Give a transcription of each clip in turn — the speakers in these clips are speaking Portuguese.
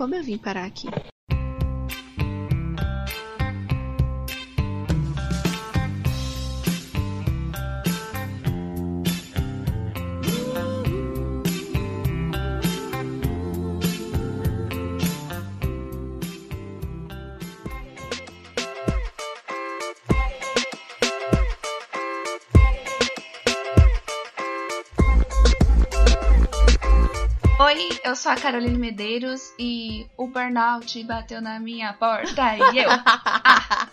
como eu vim parar aqui. Sou a Caroline Medeiros e o burnout bateu na minha porta e eu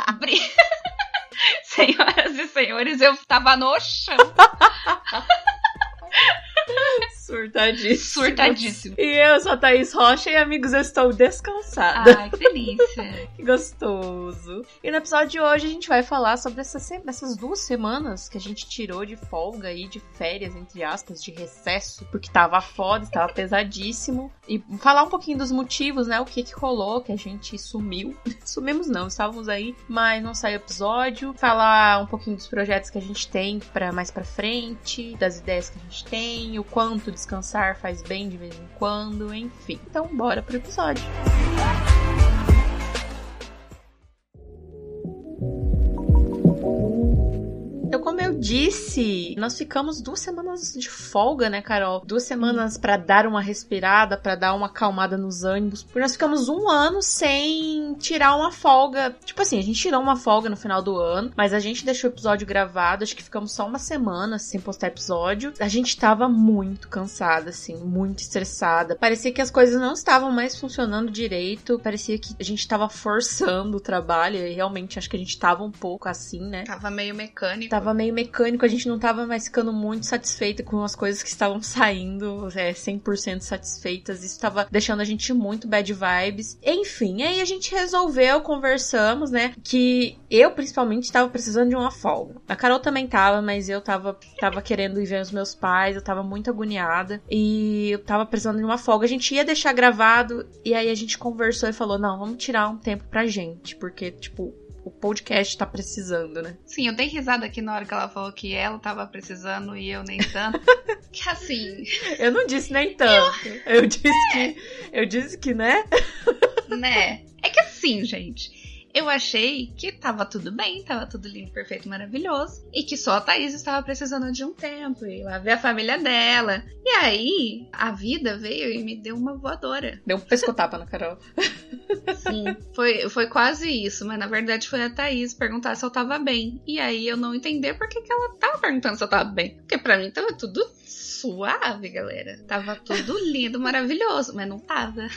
abri. Senhoras e senhores, eu tava no chão. Surtadíssimo. Surtadíssimo. E eu sou a Thaís Rocha e, amigos, eu estou descansada. Ai, que delícia. que gostoso. E no episódio de hoje a gente vai falar sobre essas, essas duas semanas que a gente tirou de folga aí, de férias, entre aspas, de recesso, porque tava foda, tava pesadíssimo. E falar um pouquinho dos motivos, né? O que que rolou, que a gente sumiu. Sumimos não, estávamos aí, mas não saiu episódio. Falar um pouquinho dos projetos que a gente tem para mais pra frente, das ideias que a gente tem, o quanto descansar faz bem de vez em quando, enfim. Então, bora pro episódio. Então, disse, nós ficamos duas semanas de folga, né, Carol? Duas semanas para dar uma respirada, para dar uma acalmada nos ânimos. Porque nós ficamos um ano sem tirar uma folga. Tipo assim, a gente tirou uma folga no final do ano, mas a gente deixou o episódio gravado. Acho que ficamos só uma semana sem postar episódio. A gente tava muito cansada, assim, muito estressada. Parecia que as coisas não estavam mais funcionando direito. Parecia que a gente tava forçando o trabalho. E realmente acho que a gente tava um pouco assim, né? Tava meio mecânico. Tava meio mecânico, a gente não tava mais ficando muito satisfeita com as coisas que estavam saindo, é, 100% satisfeitas. Isso tava deixando a gente muito bad vibes. Enfim, aí a gente resolveu, conversamos, né, que eu principalmente tava precisando de uma folga. A Carol também tava, mas eu tava, tava querendo ir ver os meus pais, eu tava muito agoniada e eu tava precisando de uma folga. A gente ia deixar gravado e aí a gente conversou e falou: não, vamos tirar um tempo pra gente, porque, tipo, o podcast tá precisando, né? Sim, eu dei risada aqui na hora que ela falou que ela tava precisando e eu nem tanto. que assim. Eu não disse nem tanto. Eu, eu disse é. que. Eu disse que, né? né? É que assim, gente eu achei que tava tudo bem, tava tudo lindo, perfeito, maravilhoso. E que só a Thaís estava precisando de um tempo. E lá ver a família dela. E aí, a vida veio e me deu uma voadora. Deu um pescotapa na Carol. Sim, foi, foi quase isso. Mas na verdade foi a Thaís perguntar se eu tava bem. E aí eu não entender por que, que ela tava perguntando se eu tava bem. Porque pra mim tava tudo suave, galera. Tava tudo lindo, maravilhoso, mas não tava.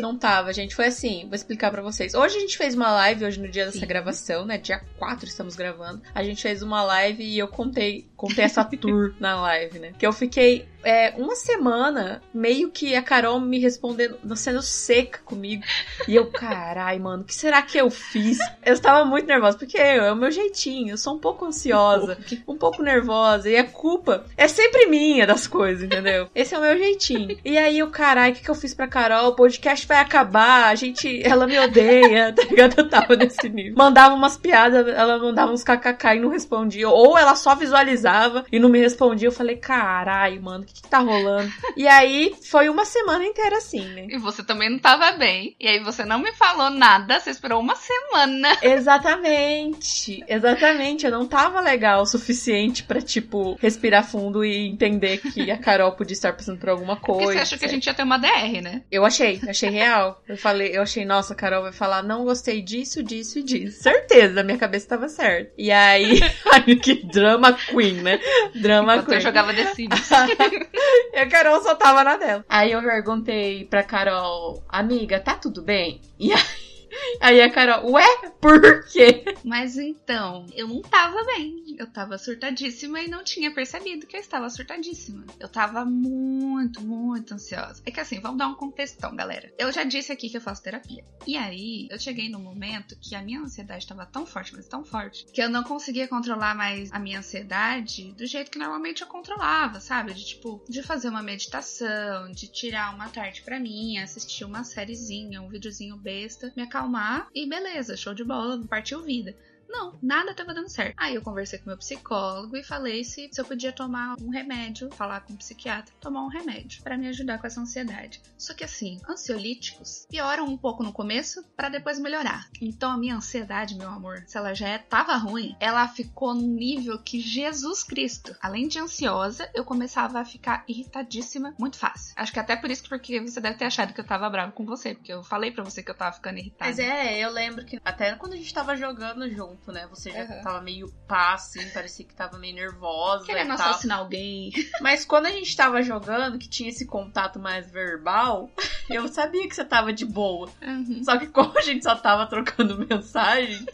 Não tava, gente. Foi assim, vou explicar para vocês. Hoje a gente fez uma live, hoje no dia dessa Sim. gravação, né? Dia 4 estamos gravando. A gente fez uma live e eu contei, contei essa tour na live, né? Que eu fiquei é, uma semana, meio que a Carol me respondendo, sendo seca comigo. E eu, carai, mano, o que será que eu fiz? Eu estava muito nervosa, porque é o meu jeitinho, eu sou um pouco ansiosa, um pouco nervosa, e a culpa é sempre minha das coisas, entendeu? Esse é o meu jeitinho. E aí, o carai, o que, que eu fiz pra Carol? O podcast vai acabar, a gente, ela me odeia, tá ligado? Eu tava nesse nível. Mandava umas piadas, ela mandava uns kkk e não respondia. Ou ela só visualizava e não me respondia. Eu falei, carai, mano, que, que tá rolando? E aí foi uma semana inteira assim, né? E você também não tava bem. E aí você não me falou nada, você esperou uma semana. Exatamente. Exatamente. Eu não tava legal o suficiente para tipo, respirar fundo e entender que a Carol podia estar passando por alguma coisa. Porque você achou que a gente ia ter uma DR, né? Eu achei, achei real. Eu falei, eu achei, nossa, a Carol vai falar, não gostei disso, disso e disso. Certeza, minha cabeça tava certa. E aí, ai, que drama queen, né? Drama Enquanto queen. eu jogava The Sims. e a Carol só tava na dela. Aí eu perguntei pra Carol, amiga, tá tudo bem? E aí Aí a Carol, ué, por quê? Mas então, eu não tava bem. Eu tava surtadíssima e não tinha percebido que eu estava surtadíssima. Eu tava muito, muito ansiosa. É que assim, vamos dar um contextão, galera. Eu já disse aqui que eu faço terapia. E aí, eu cheguei no momento que a minha ansiedade estava tão forte, mas tão forte, que eu não conseguia controlar mais a minha ansiedade do jeito que normalmente eu controlava, sabe? De tipo, de fazer uma meditação, de tirar uma tarde para mim, assistir uma sériezinha, um videozinho besta, me acalmar e beleza, show de bola, partiu vida. Não, nada tava dando certo. Aí eu conversei com meu psicólogo e falei se, se eu podia tomar um remédio, falar com o psiquiatra, tomar um remédio para me ajudar com essa ansiedade. Só que assim, ansiolíticos pioram um pouco no começo para depois melhorar. Então a minha ansiedade, meu amor, se ela já é, tava ruim, ela ficou num nível que Jesus Cristo. Além de ansiosa, eu começava a ficar irritadíssima muito fácil. Acho que até por isso porque você deve ter achado que eu tava bravo com você, porque eu falei para você que eu tava ficando irritada. Mas é, eu lembro que até quando a gente tava jogando junto, né? Você já uhum. tava meio pá, assim, parecia que tava meio nervosa. Querendo assassinar alguém. Mas quando a gente tava jogando, que tinha esse contato mais verbal, eu sabia que você tava de boa. Uhum. Só que como a gente só tava trocando mensagem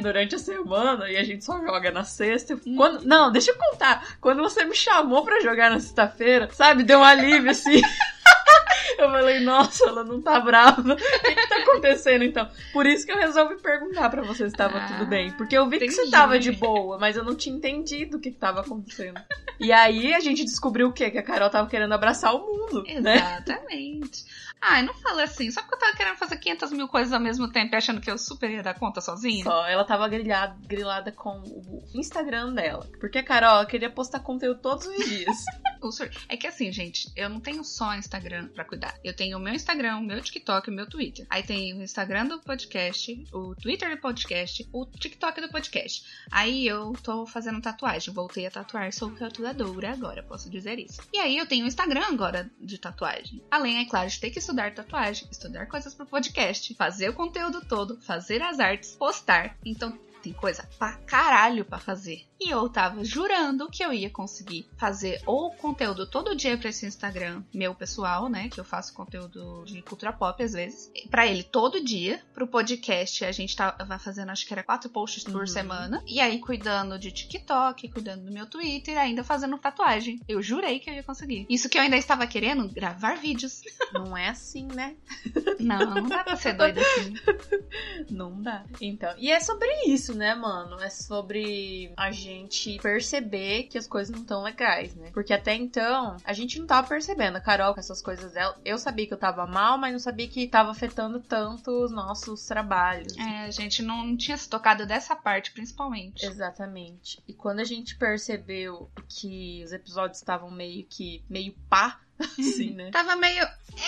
durante a semana e a gente só joga na sexta. Uhum. Quando... Não, deixa eu contar. Quando você me chamou para jogar na sexta-feira, sabe? Deu um alívio assim. Eu falei, nossa, ela não tá brava. O que, que tá acontecendo então? Por isso que eu resolvi perguntar para você se tava ah, tudo bem. Porque eu vi entendi. que você tava de boa, mas eu não tinha entendido o que, que tava acontecendo. E aí a gente descobriu o quê? Que a Carol tava querendo abraçar o mundo. Né? Exatamente. Né? Ai, não fala assim. Só porque eu tava querendo fazer 500 mil coisas ao mesmo tempo e achando que eu super ia dar conta sozinha. Só, ela tava grilhada, grilada com o Instagram dela. Porque a Carol queria postar conteúdo todos os dias. é que assim, gente, eu não tenho só Instagram pra cuidar. Eu tenho o meu Instagram, o meu TikTok o meu Twitter. Aí tem o Instagram do podcast, o Twitter do podcast, o TikTok do podcast. Aí eu tô fazendo tatuagem. Voltei a tatuar, sou tatuadora agora, posso dizer isso. E aí eu tenho o Instagram agora de tatuagem. Além, é claro, de ter que estudar tatuagem, estudar coisas pro podcast, fazer o conteúdo todo, fazer as artes, postar. Então tem coisa pra caralho pra fazer. E eu tava jurando que eu ia conseguir fazer o conteúdo todo dia pra esse Instagram meu pessoal, né? Que eu faço conteúdo de cultura pop às vezes. Pra ele todo dia. Pro podcast a gente tava fazendo, acho que era quatro posts por uhum. semana. E aí cuidando de TikTok, cuidando do meu Twitter, ainda fazendo tatuagem. Eu jurei que eu ia conseguir. Isso que eu ainda estava querendo, gravar vídeos. Não é assim, né? Não, não dá pra ser doida assim. Não dá. Então, e é sobre isso, né, mano? É sobre a gente perceber que as coisas não estão legais, né? Porque até então, a gente não tava percebendo. A Carol, com essas coisas dela, eu sabia que eu tava mal, mas não sabia que tava afetando tanto os nossos trabalhos. É, a gente não tinha se tocado dessa parte, principalmente. Exatamente. E quando a gente percebeu que os episódios estavam meio que meio pá, assim, né? Tava meio.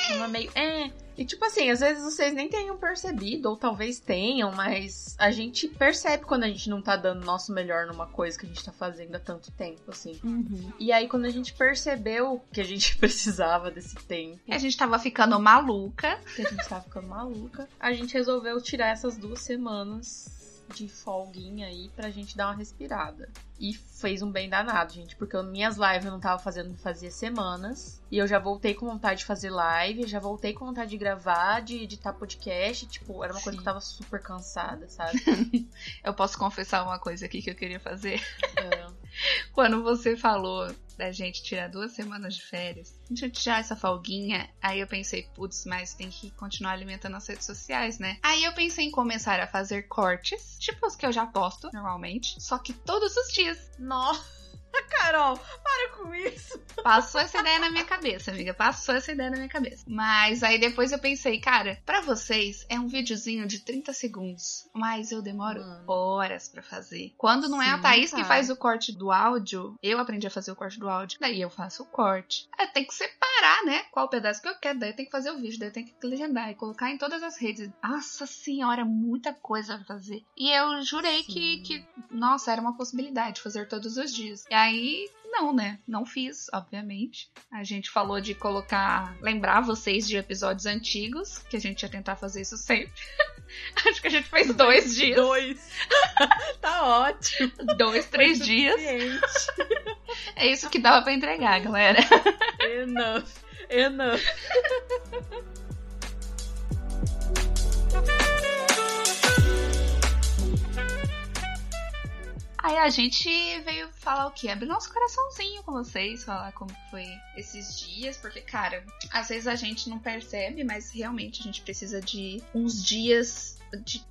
Tava meio. É. E tipo assim, às vezes vocês nem tenham percebido, ou talvez tenham, mas a gente percebe quando a gente não tá dando nosso melhor numa coisa que a gente tá fazendo há tanto tempo, assim. Uhum. E aí, quando a gente percebeu que a gente precisava desse tempo. A gente tava ficando maluca. Que a gente tava ficando maluca. A gente resolveu tirar essas duas semanas de folguinha aí pra gente dar uma respirada. E fez um bem danado, gente, porque minhas lives eu não tava fazendo fazia semanas. E eu já voltei com vontade de fazer live, já voltei com vontade de gravar, de editar podcast. Tipo, era uma Sim. coisa que eu tava super cansada, sabe? eu posso confessar uma coisa aqui que eu queria fazer. É. Quando você falou da gente tirar duas semanas de férias, a gente tirar essa folguinha, aí eu pensei, putz, mas tem que continuar alimentando as redes sociais, né? Aí eu pensei em começar a fazer cortes, tipo os que eu já posto normalmente, só que todos os dias. Nossa! Carol, para com isso. Passou essa ideia na minha cabeça, amiga. Passou essa ideia na minha cabeça. Mas aí depois eu pensei, cara, para vocês é um videozinho de 30 segundos. Mas eu demoro Mano. horas para fazer. Quando não Sim, é a Thaís cara. que faz o corte do áudio, eu aprendi a fazer o corte do áudio. Daí eu faço o corte. É, tem que separar, né? Qual pedaço que eu quero. Daí tem que fazer o vídeo, daí tem que legendar e colocar em todas as redes. Nossa senhora, muita coisa pra fazer. E eu jurei que, que, nossa, era uma possibilidade fazer todos os dias. E aí aí, não, né? Não fiz, obviamente. A gente falou de colocar. Lembrar vocês de episódios antigos, que a gente ia tentar fazer isso sempre. Acho que a gente fez dois dias. Dois. tá ótimo. Dois, três dias. É isso que dava para entregar, galera. Enough. Enough. Aí a gente veio falar o quê? Abrir nosso coraçãozinho com vocês, falar como foi esses dias, porque, cara, às vezes a gente não percebe, mas realmente a gente precisa de uns dias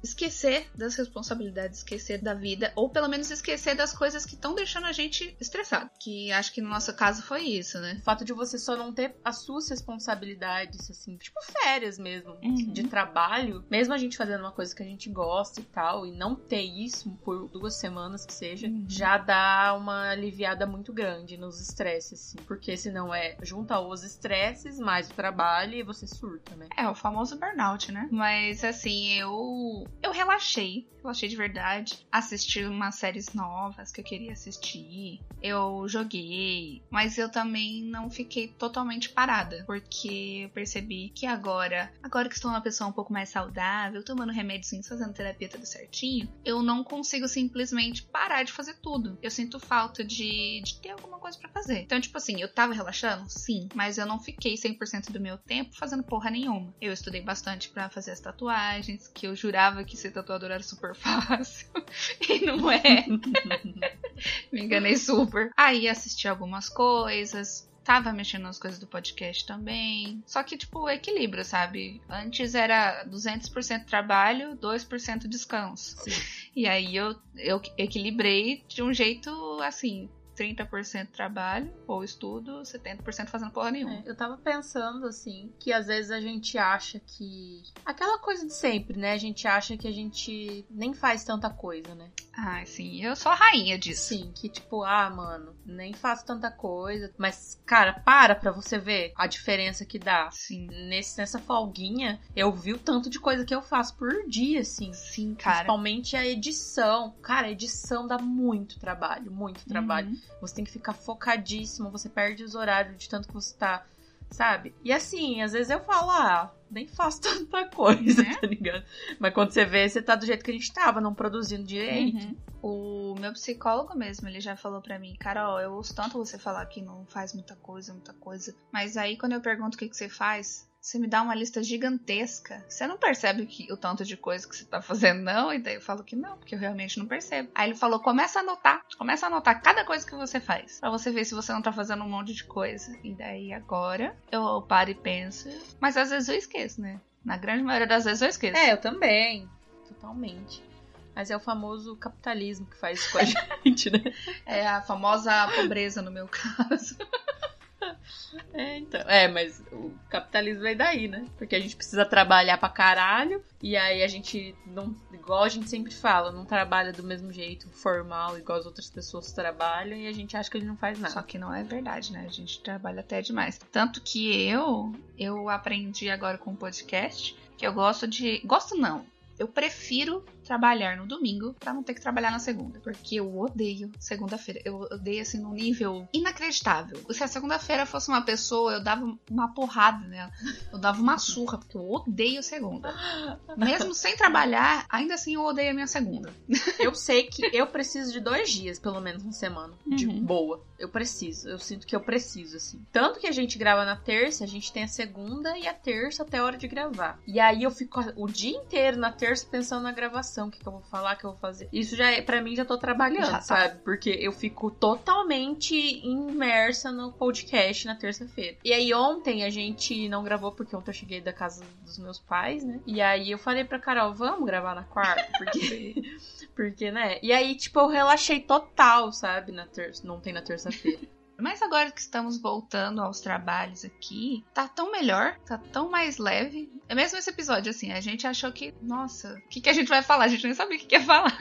esquecer das responsabilidades, esquecer da vida, ou pelo menos esquecer das coisas que estão deixando a gente estressado. Que acho que no nosso caso foi isso, né? O fato de você só não ter as suas responsabilidades, assim, tipo férias mesmo, uhum. de trabalho, mesmo a gente fazendo uma coisa que a gente gosta e tal, e não ter isso por duas semanas que seja, uhum. já dá uma aliviada muito grande nos estresses, assim. Porque senão é junta os estresses mais o trabalho e você surta, né? É, o famoso burnout, né? Mas assim, eu eu relaxei, relaxei de verdade. Assisti umas séries novas que eu queria assistir. Eu joguei, mas eu também não fiquei totalmente parada, porque eu percebi que agora, agora que estou uma pessoa um pouco mais saudável, tomando remédios, fazendo terapia tudo certinho, eu não consigo simplesmente parar de fazer tudo. Eu sinto falta de, de ter alguma coisa para fazer. Então, tipo assim, eu tava relaxando? Sim, mas eu não fiquei 100% do meu tempo fazendo porra nenhuma. Eu estudei bastante para fazer as tatuagens, que eu jurava que ser tatuador era super fácil. e não é. Me enganei super. Aí assisti algumas coisas, tava mexendo nas coisas do podcast também. Só que, tipo, equilíbrio, sabe? Antes era 200% trabalho, 2% descanso. Sim. E aí eu, eu equilibrei de um jeito assim. 30% trabalho ou estudo, 70% fazendo porra nenhuma. É, eu tava pensando, assim, que às vezes a gente acha que. Aquela coisa de sempre, né? A gente acha que a gente nem faz tanta coisa, né? Ah, sim. Eu sou a rainha disso. Sim, que tipo, ah, mano, nem faço tanta coisa. Mas, cara, para pra você ver a diferença que dá. Sim. Nesse, nessa folguinha, eu vi o tanto de coisa que eu faço por dia, assim. Sim, cara. Principalmente a edição. Cara, a edição dá muito trabalho, muito trabalho. Uhum. Você tem que ficar focadíssimo, você perde os horários de tanto que você tá, sabe? E assim, às vezes eu falo, ah, nem faço tanta coisa, né? tá ligado? Mas quando você vê, você tá do jeito que a gente tava, não produzindo direito. Uhum. O meu psicólogo mesmo, ele já falou para mim, Carol, eu ouço tanto você falar que não faz muita coisa, muita coisa. Mas aí quando eu pergunto o que, que você faz, você me dá uma lista gigantesca. Você não percebe que, o tanto de coisa que você tá fazendo, não? E daí eu falo que não, porque eu realmente não percebo. Aí ele falou: começa a anotar. Começa a anotar cada coisa que você faz. para você ver se você não tá fazendo um monte de coisa. E daí agora eu paro e penso. Mas às vezes eu esqueço, né? Na grande maioria das vezes eu esqueço. É, eu também. Totalmente. Mas é o famoso capitalismo que faz isso com a gente, né? É a famosa pobreza no meu caso. É, então. É, mas o capitalismo vem daí, né? Porque a gente precisa trabalhar pra caralho. E aí a gente não. Igual a gente sempre fala, não trabalha do mesmo jeito, formal, igual as outras pessoas trabalham, e a gente acha que ele não faz nada. Só que não é verdade, né? A gente trabalha até demais. Tanto que eu, eu aprendi agora com o podcast que eu gosto de. Gosto não. Eu prefiro trabalhar no domingo para não ter que trabalhar na segunda. Porque eu odeio segunda-feira. Eu odeio assim num nível inacreditável. Se a segunda-feira fosse uma pessoa, eu dava uma porrada nela. Eu dava uma surra, porque eu odeio segunda. Mesmo sem trabalhar, ainda assim eu odeio a minha segunda. Eu sei que eu preciso de dois dias, pelo menos, na semana. De uhum. boa. Eu preciso. Eu sinto que eu preciso, assim. Tanto que a gente grava na terça, a gente tem a segunda e a terça até a hora de gravar. E aí eu fico o dia inteiro na terça pensando na gravação o que, que eu vou falar, que eu vou fazer. Isso já é, pra mim, já tô trabalhando, já tá. sabe? Porque eu fico totalmente imersa no podcast na terça-feira. E aí ontem a gente não gravou porque ontem eu cheguei da casa dos meus pais, né? E aí eu falei pra Carol, vamos gravar na quarta? Porque. porque, né? E aí, tipo, eu relaxei total, sabe? Na terça. Não tem na terça-feira. Mas agora que estamos voltando aos trabalhos aqui, tá tão melhor, tá tão mais leve. É mesmo esse episódio, assim, a gente achou que, nossa, o que, que a gente vai falar? A gente nem sabia o que, que ia falar.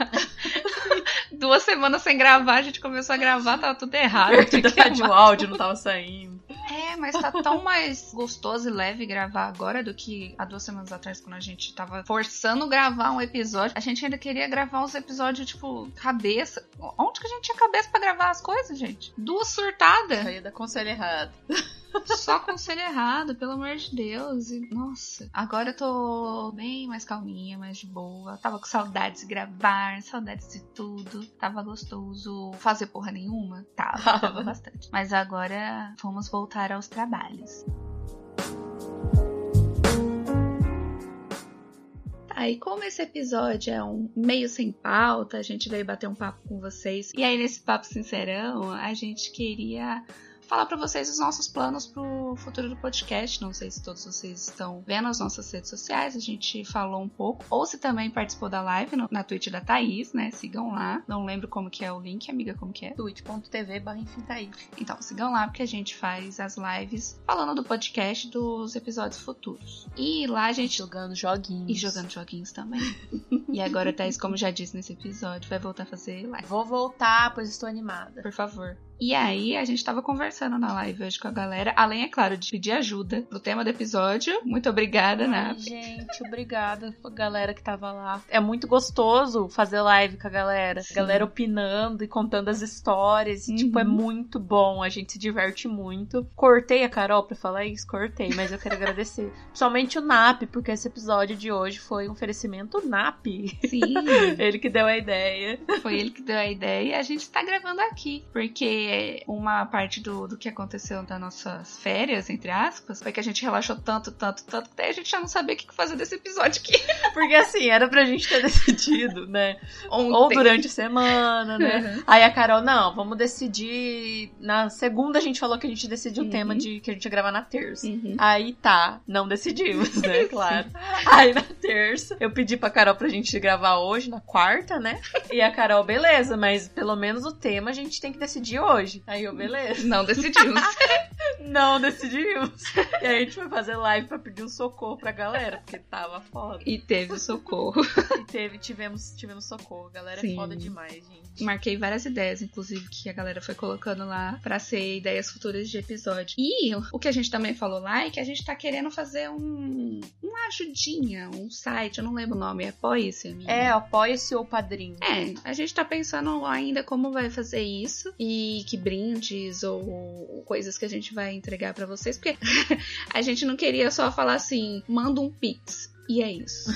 Duas semanas sem gravar, a gente começou a gravar, tava tudo errado. Verdade, o áudio não tava saindo. É, mas tá tão mais gostoso e leve gravar agora do que há duas semanas atrás, quando a gente tava forçando gravar um episódio. A gente ainda queria gravar uns episódios, tipo, cabeça. Onde que a gente tinha cabeça para gravar as coisas, gente? Duas surtadas. Saía da conselho errado. Só conselho errado, pelo amor de Deus. E, nossa, agora eu tô bem mais calminha, mais de boa. Tava com saudades de gravar, saudades de tudo. Tava gostoso fazer porra nenhuma? Tava, tava bastante. Mas agora vamos voltar aos trabalhos. Aí, como esse episódio é um meio sem pauta, a gente veio bater um papo com vocês. E aí, nesse papo sincerão, a gente queria falar para vocês os nossos planos pro futuro do podcast. Não sei se todos vocês estão vendo as nossas redes sociais, a gente falou um pouco. Ou se também participou da live no, na Twitch da Thaís, né? Sigam lá. Não lembro como que é o link, amiga, como que é? twitch.tv barra Então, sigam lá porque a gente faz as lives falando do podcast dos episódios futuros. E lá a gente. Jogando joguinhos. E jogando joguinhos também. e agora, Thaís, como já disse nesse episódio, vai voltar a fazer live. Vou voltar, pois estou animada. Por favor. E aí, a gente tava conversando na live hoje com a galera, além, é claro, de pedir ajuda pro tema do episódio. Muito obrigada, né? Gente, obrigada a galera que tava lá. É muito gostoso fazer live com a galera. Sim. Galera opinando e contando as histórias. Uhum. Tipo, é muito bom. A gente se diverte muito. Cortei a Carol pra falar isso? Cortei, mas eu quero agradecer. Principalmente o NAP, porque esse episódio de hoje foi um oferecimento NAP. Sim. ele que deu a ideia. Foi ele que deu a ideia e a gente tá gravando aqui. Porque uma parte do, do que aconteceu das nossas férias, entre aspas, foi que a gente relaxou tanto, tanto, tanto, que daí a gente já não sabia o que fazer desse episódio aqui. Porque assim, era pra gente ter decidido, né? Ontem. Ou durante a semana, né? Uhum. Aí a Carol, não, vamos decidir. Na segunda a gente falou que a gente decidiu uhum. o tema de que a gente ia gravar na terça. Uhum. Aí tá, não decidimos, né? Claro. Aí na terça, eu pedi pra Carol pra gente gravar hoje, na quarta, né? E a Carol, beleza, mas pelo menos o tema a gente tem que decidir hoje hoje. Aí eu, beleza. Não decidimos. não decidimos. E aí a gente foi fazer live pra pedir um socorro pra galera, porque tava foda. E teve socorro. E teve, tivemos, tivemos socorro. A galera é Sim. é foda demais, gente. Marquei várias ideias, inclusive, que a galera foi colocando lá pra ser ideias futuras de episódio. E o que a gente também falou lá é que a gente tá querendo fazer um uma ajudinha, um site, eu não lembro o nome, é Apoia-se, amiga? É, Apoia-se ou Padrinho. É, a gente tá pensando ainda como vai fazer isso e que brindes ou coisas que a gente vai entregar para vocês, porque a gente não queria só falar assim, manda um pix e é isso.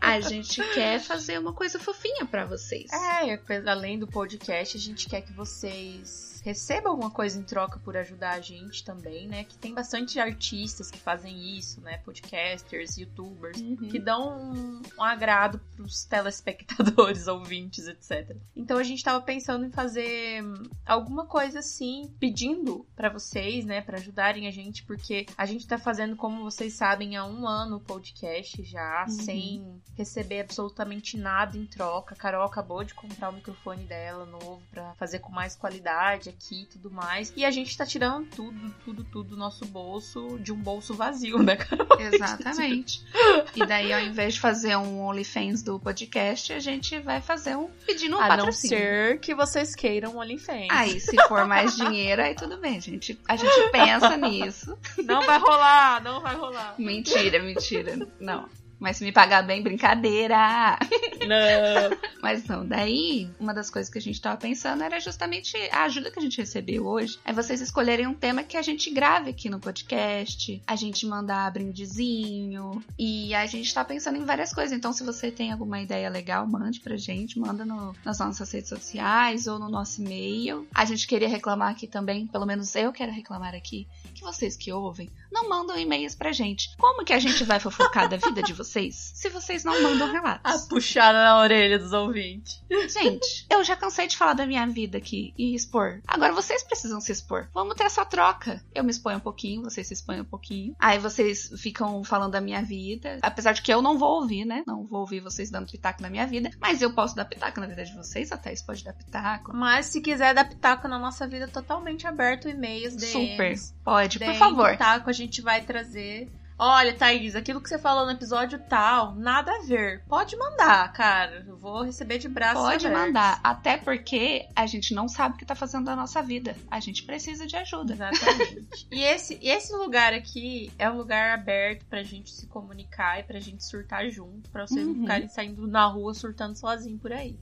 A gente quer fazer uma coisa fofinha para vocês. É, além do podcast, a gente quer que vocês receba alguma coisa em troca por ajudar a gente também, né? Que tem bastante artistas que fazem isso, né? Podcasters, youtubers, uhum. que dão um, um agrado pros telespectadores, ouvintes, etc. Então a gente tava pensando em fazer alguma coisa assim, pedindo para vocês, né? para ajudarem a gente, porque a gente tá fazendo, como vocês sabem, há um ano o podcast já, uhum. sem receber absolutamente nada em troca. A Carol acabou de comprar o microfone dela novo para fazer com mais qualidade aqui e tudo mais. E a gente tá tirando tudo, tudo, tudo do nosso bolso, de um bolso vazio, né, Carol? Exatamente. e daí, ao invés de fazer um OnlyFans do podcast, a gente vai fazer um pedindo um a patrocínio. A não ser que vocês queiram um OnlyFans. Aí, se for mais dinheiro, aí tudo bem, gente. A gente pensa nisso. Não vai rolar, não vai rolar. Mentira, mentira. Não. Mas se me pagar bem, brincadeira. Não. Mas não, daí, uma das coisas que a gente tava pensando era justamente a ajuda que a gente recebeu hoje. É vocês escolherem um tema que a gente grave aqui no podcast, a gente mandar brindezinho. E a gente tá pensando em várias coisas. Então, se você tem alguma ideia legal, mande pra gente, manda no, nas nossas redes sociais ou no nosso e-mail. A gente queria reclamar aqui também, pelo menos eu quero reclamar aqui, que vocês que ouvem não mandam e-mails pra gente. Como que a gente vai fofocar da vida de vocês se vocês não mandam relatos? A puxada na orelha dos ouvintes. Gente, eu já cansei de falar da minha vida aqui e expor. Agora vocês precisam se expor. Vamos ter essa troca. Eu me exponho um pouquinho, vocês se expõem um pouquinho. Aí vocês ficam falando da minha vida. Apesar de que eu não vou ouvir, né? Não vou ouvir vocês dando pitaco na minha vida. Mas eu posso dar pitaco na vida de vocês, até isso pode dar pitaco. Mas se quiser dar pitaco na nossa vida, totalmente aberto, e-mails, DMs. Super. Pode, por favor. Pitaco, a gente vai trazer Olha, Thaís, aquilo que você falou no episódio tal, nada a ver. Pode mandar, cara. Eu vou receber de braço Pode abertos. mandar. Até porque a gente não sabe o que tá fazendo da nossa vida. A gente precisa de ajuda. Exatamente. e esse, esse lugar aqui é um lugar aberto pra gente se comunicar e pra gente surtar junto. Pra vocês uhum. não ficarem saindo na rua surtando sozinho por aí.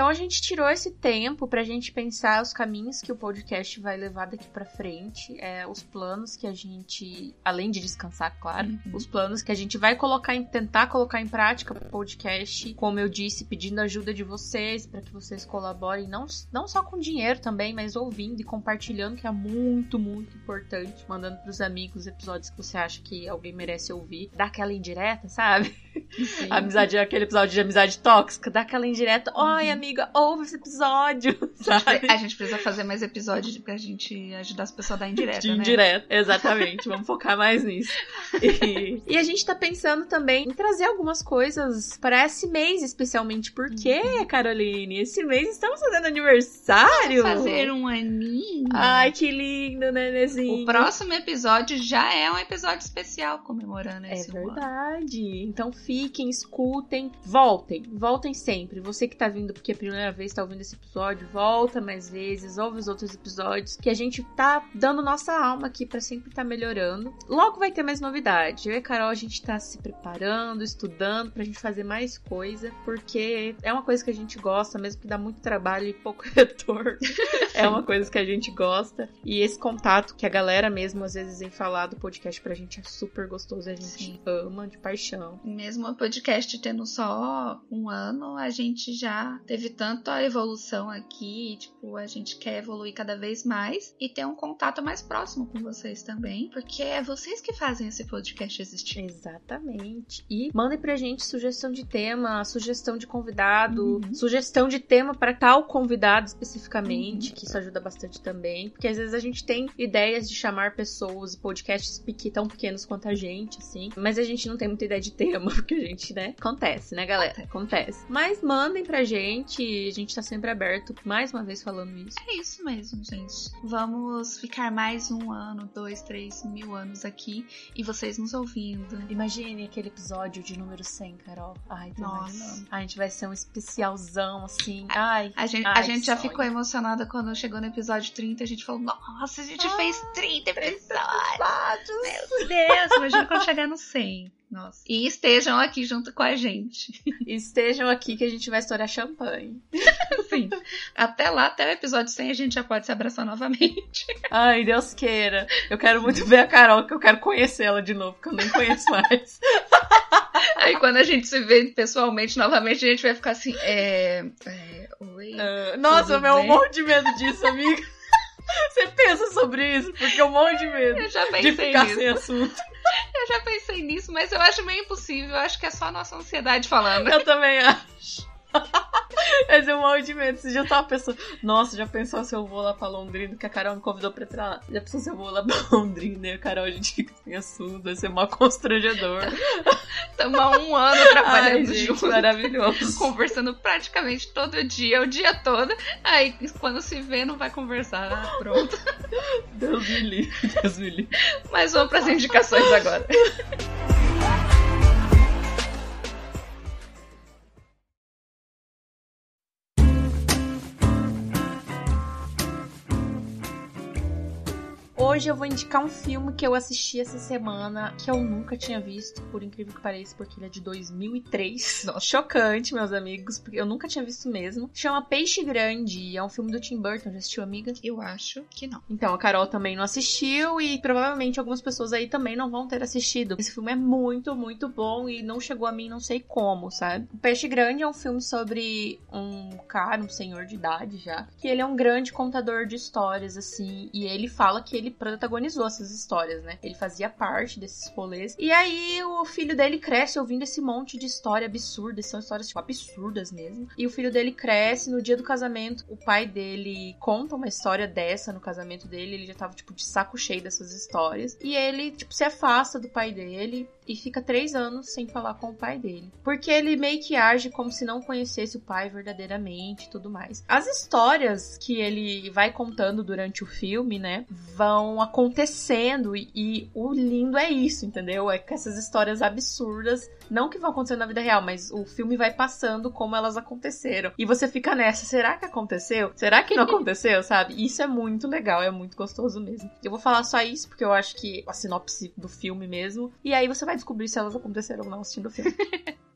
Então a gente tirou esse tempo pra gente pensar os caminhos que o podcast vai levar daqui para frente, é, os planos que a gente, além de descansar, claro, uhum. os planos que a gente vai colocar em tentar colocar em prática pro podcast, como eu disse, pedindo ajuda de vocês para que vocês colaborem não, não só com dinheiro também, mas ouvindo e compartilhando, que é muito, muito importante, mandando pros amigos episódios que você acha que alguém merece ouvir, dá aquela indireta, sabe? Sim. amizade, aquele episódio de amizade tóxica, dá aquela indireta, olha, amiga, ouve esse episódio. A gente, a gente, precisa fazer mais episódios pra gente ajudar as pessoas a dar indireta, De né? indireta, exatamente. Vamos focar mais nisso. E, e, a gente tá pensando também em trazer algumas coisas para esse mês, especialmente. Porque, uhum. Caroline, esse mês estamos fazendo aniversário. Vamos fazer um aninho. Ai, que lindo, né, Nezinho? O próximo episódio já é um episódio especial comemorando é esse É verdade. Ano. Então fiquem, escutem, voltem. Voltem sempre. Você que tá vindo porque primeira vez tá ouvindo esse episódio, volta mais vezes, ouve os outros episódios, que a gente tá dando nossa alma aqui para sempre estar tá melhorando. Logo vai ter mais novidade. Eu e a Carol, a gente tá se preparando, estudando pra gente fazer mais coisa, porque é uma coisa que a gente gosta, mesmo que dá muito trabalho e pouco retorno. é uma coisa que a gente gosta. E esse contato que a galera mesmo às vezes vem falar do podcast pra gente é super gostoso. A gente Sim. ama de paixão. Mesmo o podcast tendo só um ano, a gente já teve tanto a evolução aqui, tipo, a gente quer evoluir cada vez mais e ter um contato mais próximo com vocês também, porque é vocês que fazem esse podcast existir. Exatamente. E mandem pra gente sugestão de tema, sugestão de convidado, uhum. sugestão de tema para tal convidado especificamente, uhum. que isso ajuda bastante também, porque às vezes a gente tem ideias de chamar pessoas, podcasts tão pequenos quanto a gente, assim, mas a gente não tem muita ideia de tema, porque a gente, né, acontece, né, galera? Acontece. Mas mandem pra gente, a gente tá sempre aberto, mais uma vez falando isso. É isso mesmo, gente. Vamos ficar mais um ano, dois, três mil anos aqui e vocês nos ouvindo. Imagine aquele episódio de número 100, Carol. Ai, Nossa. A gente vai ser um especialzão, assim. Ai, a gente, ai, a gente já ficou emocionada quando chegou no episódio 30. A gente falou, nossa, a gente ah, fez 30 episódios. Meu Deus, imagina quando chegar no 100. Nossa. E estejam aqui junto com a gente. Estejam aqui que a gente vai estourar champanhe. Sim. Até lá, até o episódio 100, a gente já pode se abraçar novamente. Ai, Deus queira. Eu quero muito ver a Carol, que eu quero conhecer ela de novo, que eu nem conheço mais. Aí quando a gente se vê pessoalmente novamente, a gente vai ficar assim, é. é oi. Uh, nossa, meu, monte de medo disso, amiga. Você pensa sobre isso? Porque eu morro de medo eu já pensei de ficar nisso. sem assunto. Eu já pensei nisso, mas eu acho meio impossível. Eu acho que é só a nossa ansiedade falando. Eu também acho. Mas eu morro de medo. Você já tava pensando, nossa, já pensou se eu vou lá pra Londrina? Que a Carol me convidou pra entrar lá. Já pensou se eu vou lá pra Londrina e a Carol a gente fica sem assunto? Vai ser mó constrangedor. Tamo há um ano trabalhando juntos. Maravilhoso. Conversando praticamente todo dia, o dia todo. Aí quando se vê, não vai conversar. Ah, pronto. Deus me livre, Deus me livre. Mas vamos pras indicações agora. Hoje eu vou indicar um filme que eu assisti essa semana que eu nunca tinha visto, por incrível que pareça, porque ele é de 2003. Nossa, chocante, meus amigos, porque eu nunca tinha visto mesmo. Chama Peixe Grande, é um filme do Tim Burton. Já assistiu, amiga? Eu acho que não. Então, a Carol também não assistiu e provavelmente algumas pessoas aí também não vão ter assistido. Esse filme é muito, muito bom e não chegou a mim não sei como, sabe? O Peixe Grande é um filme sobre um cara, um senhor de idade já, que ele é um grande contador de histórias, assim, e ele fala que ele protagonizou essas histórias, né? Ele fazia parte desses rolês. E aí o filho dele cresce ouvindo esse monte de história absurda, são histórias tipo absurdas mesmo. E o filho dele cresce no dia do casamento, o pai dele conta uma história dessa no casamento dele, ele já tava tipo de saco cheio dessas histórias. E ele tipo se afasta do pai dele e fica três anos sem falar com o pai dele. Porque ele meio que age como se não conhecesse o pai verdadeiramente e tudo mais. As histórias que ele vai contando durante o filme, né, vão acontecendo e, e, o lindo é isso, entendeu? É que essas histórias absurdas, não que vão acontecer na vida real, mas o filme vai passando como elas aconteceram. E você fica nessa, será que aconteceu? Será que não aconteceu, sabe? Isso é muito legal, é muito gostoso mesmo. Eu vou falar só isso porque eu acho que a sinopse do filme mesmo, e aí você vai descobrir se elas aconteceram ou não assistindo o filme.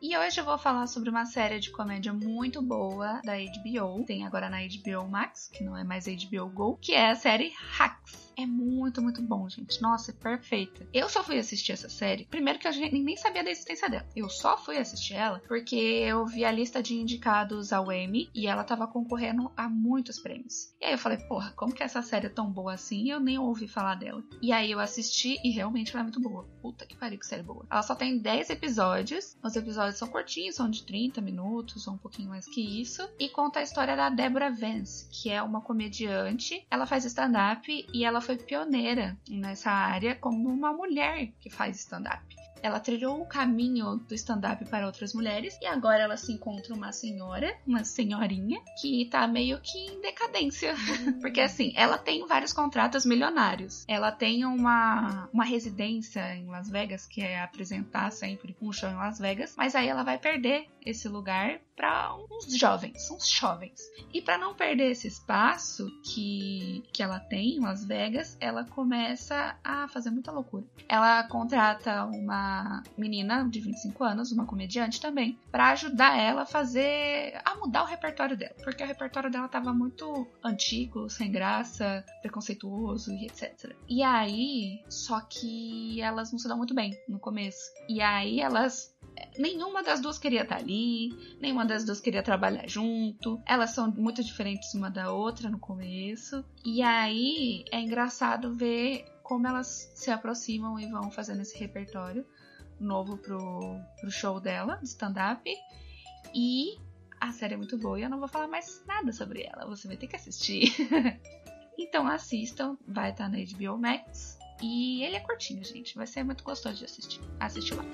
E hoje eu vou falar sobre uma série de comédia muito boa da HBO. Tem agora na HBO Max, que não é mais HBO Go, que é a série Hacks. É muito muito, bom, gente. Nossa, é perfeita. Eu só fui assistir essa série. Primeiro que eu nem sabia da existência dela. Eu só fui assistir ela porque eu vi a lista de indicados ao Emmy e ela tava concorrendo a muitos prêmios. E aí eu falei, porra, como que essa série é tão boa assim? Eu nem ouvi falar dela. E aí eu assisti e realmente ela é muito boa. Puta que pariu que série boa. Ela só tem 10 episódios. Os episódios são curtinhos, são de 30 minutos ou um pouquinho mais que isso. E conta a história da Deborah Vance, que é uma comediante. Ela faz stand-up e ela foi pioneira nessa área como uma mulher que faz stand-up. Ela trilhou o caminho do stand-up para outras mulheres e agora ela se encontra uma senhora, uma senhorinha, que tá meio que em decadência. Porque assim, ela tem vários contratos milionários. Ela tem uma, uma residência em Las Vegas, que é apresentar sempre um show em Las Vegas, mas aí ela vai perder esse lugar para uns jovens, uns jovens. E para não perder esse espaço que, que ela tem em Las Vegas, ela começa a fazer muita loucura. Ela contrata uma menina de 25 anos, uma comediante também, para ajudar ela a fazer a mudar o repertório dela, porque o repertório dela tava muito antigo, sem graça, preconceituoso e etc. E aí, só que elas não se dão muito bem no começo. E aí elas nenhuma das duas queria estar ali, nenhuma das duas queria trabalhar junto. Elas são muito diferentes uma da outra no começo. E aí é engraçado ver como elas se aproximam e vão fazendo esse repertório novo pro, pro show dela, de stand-up. E a série é muito boa e eu não vou falar mais nada sobre ela, você vai ter que assistir. então assistam, vai estar na HBO Max. E ele é curtinho, gente. Vai ser muito gostoso de assistir. Assiste lá.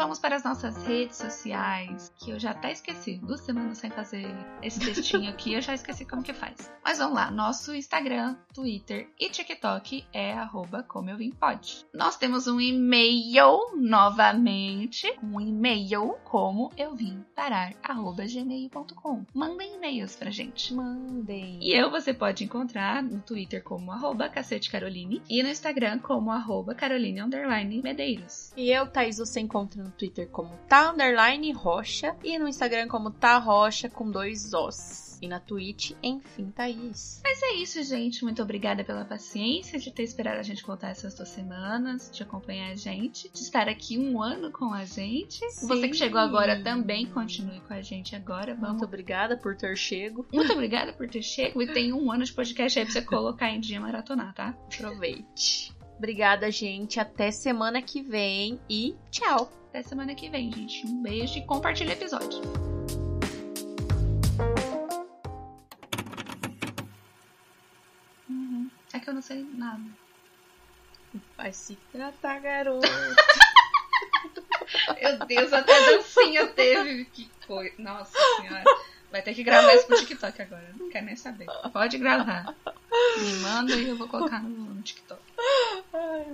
Vamos para as nossas redes sociais, que eu já até esqueci. Duas semanas sem fazer esse textinho aqui, eu já esqueci como que faz. Mas vamos lá, nosso Instagram, Twitter e TikTok é arroba como eu vim pode. Nós temos um e-mail novamente, um e-mail como eu vim parar, arroba gmail.com. Mandem e-mails pra gente. Mandem. E eu você pode encontrar no Twitter como arroba cacete Caroline e no Instagram como arroba Caroline Medeiros. E eu, Thaís, você encontra no no Twitter como tá underline rocha e no Instagram como tá rocha com dois os. E na Twitch, enfim, Thaís. Mas é isso, gente. Muito obrigada pela paciência de ter esperado a gente voltar essas duas semanas, de acompanhar a gente, de estar aqui um ano com a gente. Sim. Você que chegou agora também continue com a gente agora. Vamos. Muito obrigada por ter chego. Muito obrigada por ter chego. E tem um ano de podcast aí pra você colocar em dia maratonar, tá? Aproveite. Obrigada, gente. Até semana que vem e tchau. Até semana que vem, gente. Um beijo e compartilhe o episódio. Uhum. É que eu não sei nada. Vai se tratar, garoto. Meu Deus, até dancinha teve. Que coisa. Nossa senhora. Vai ter que gravar isso pro TikTok agora. Não quero nem saber. Pode gravar. Me manda e eu vou colocar no, no TikTok. Ai,